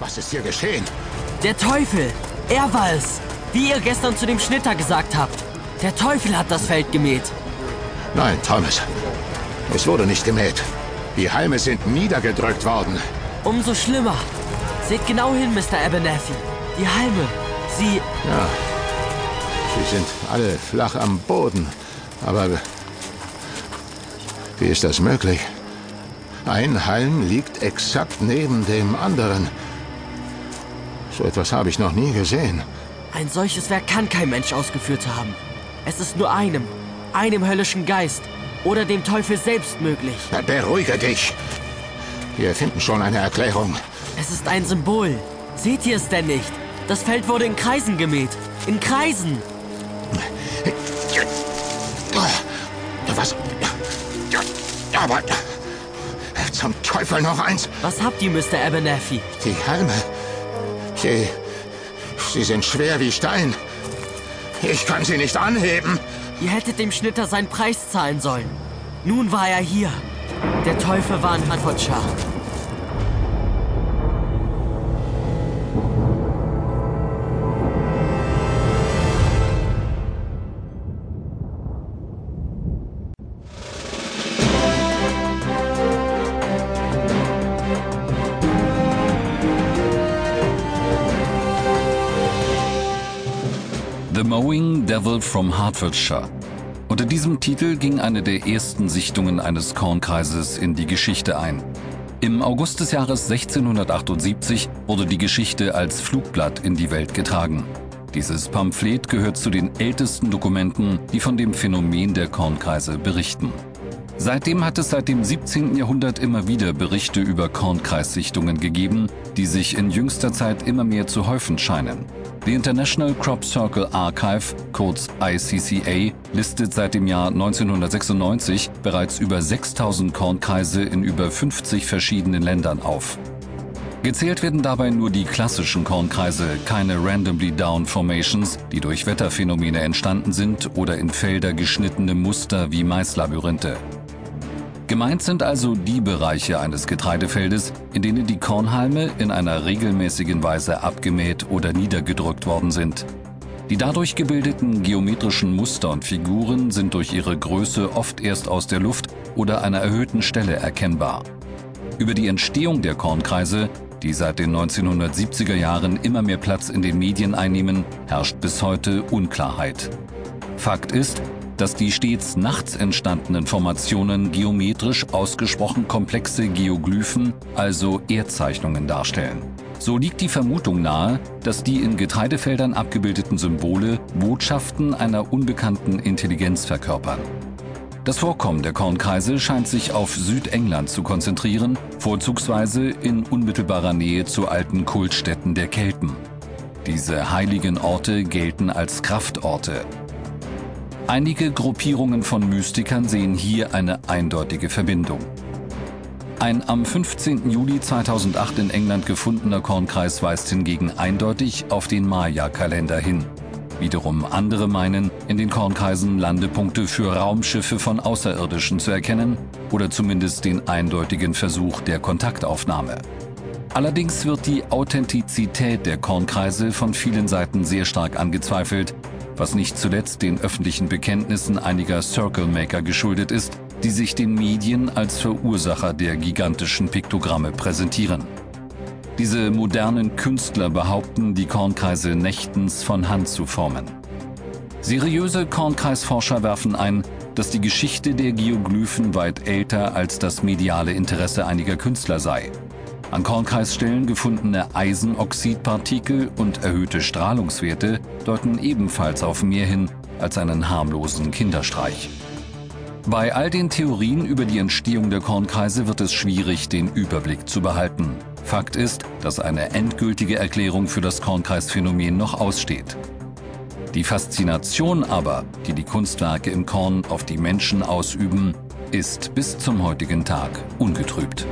Was ist hier geschehen? Der Teufel! Er war es! Wie ihr gestern zu dem Schnitter gesagt habt. Der Teufel hat das Feld gemäht. Nein, Thomas. Es wurde nicht gemäht. Die Halme sind niedergedrückt worden. Umso schlimmer. Seht genau hin, Mr. Abernathy. Die Halme. Sie... Ja. Sie sind alle flach am Boden. Aber... Wie ist das möglich? Ein Halm liegt exakt neben dem anderen. So etwas habe ich noch nie gesehen. Ein solches Werk kann kein Mensch ausgeführt haben. Es ist nur einem, einem höllischen Geist oder dem Teufel selbst möglich. Na, beruhige dich. Wir finden schon eine Erklärung. Es ist ein Symbol. Seht ihr es denn nicht? Das Feld wurde in Kreisen gemäht. In Kreisen. Was? Aber zum Teufel noch eins. Was habt ihr, Mr. Abernathy? Die Halme. Sie. Sie sind schwer wie Stein. Ich kann sie nicht anheben. Ihr hättet dem Schnitter seinen Preis zahlen sollen. Nun war er hier. Der Teufel war in Hertfordshire. The Mowing Devil from Hertfordshire. Unter diesem Titel ging eine der ersten Sichtungen eines Kornkreises in die Geschichte ein. Im August des Jahres 1678 wurde die Geschichte als Flugblatt in die Welt getragen. Dieses Pamphlet gehört zu den ältesten Dokumenten, die von dem Phänomen der Kornkreise berichten. Seitdem hat es seit dem 17. Jahrhundert immer wieder Berichte über Kornkreissichtungen gegeben, die sich in jüngster Zeit immer mehr zu häufen scheinen. The International Crop Circle Archive, kurz ICCA, listet seit dem Jahr 1996 bereits über 6000 Kornkreise in über 50 verschiedenen Ländern auf. Gezählt werden dabei nur die klassischen Kornkreise, keine randomly down Formations, die durch Wetterphänomene entstanden sind oder in Felder geschnittene Muster wie Maislabyrinthe. Gemeint sind also die Bereiche eines Getreidefeldes, in denen die Kornhalme in einer regelmäßigen Weise abgemäht oder niedergedrückt worden sind. Die dadurch gebildeten geometrischen Muster und Figuren sind durch ihre Größe oft erst aus der Luft oder einer erhöhten Stelle erkennbar. Über die Entstehung der Kornkreise, die seit den 1970er Jahren immer mehr Platz in den Medien einnehmen, herrscht bis heute Unklarheit. Fakt ist, dass die stets nachts entstandenen Formationen geometrisch ausgesprochen komplexe Geoglyphen, also Erdzeichnungen darstellen. So liegt die Vermutung nahe, dass die in Getreidefeldern abgebildeten Symbole Botschaften einer unbekannten Intelligenz verkörpern. Das Vorkommen der Kornkreise scheint sich auf Südengland zu konzentrieren, vorzugsweise in unmittelbarer Nähe zu alten Kultstätten der Kelten. Diese heiligen Orte gelten als Kraftorte, Einige Gruppierungen von Mystikern sehen hier eine eindeutige Verbindung. Ein am 15. Juli 2008 in England gefundener Kornkreis weist hingegen eindeutig auf den Maya-Kalender hin. Wiederum andere meinen, in den Kornkreisen Landepunkte für Raumschiffe von Außerirdischen zu erkennen oder zumindest den eindeutigen Versuch der Kontaktaufnahme. Allerdings wird die Authentizität der Kornkreise von vielen Seiten sehr stark angezweifelt was nicht zuletzt den öffentlichen Bekenntnissen einiger Circle Maker geschuldet ist, die sich den Medien als Verursacher der gigantischen Piktogramme präsentieren. Diese modernen Künstler behaupten, die Kornkreise nächtens von Hand zu formen. Seriöse Kornkreisforscher werfen ein, dass die Geschichte der Geoglyphen weit älter als das mediale Interesse einiger Künstler sei an Kornkreisstellen gefundene Eisenoxidpartikel und erhöhte Strahlungswerte deuten ebenfalls auf mehr hin als einen harmlosen Kinderstreich. Bei all den Theorien über die Entstehung der Kornkreise wird es schwierig, den Überblick zu behalten. Fakt ist, dass eine endgültige Erklärung für das Kornkreisphänomen noch aussteht. Die Faszination aber, die die Kunstwerke im Korn auf die Menschen ausüben, ist bis zum heutigen Tag ungetrübt.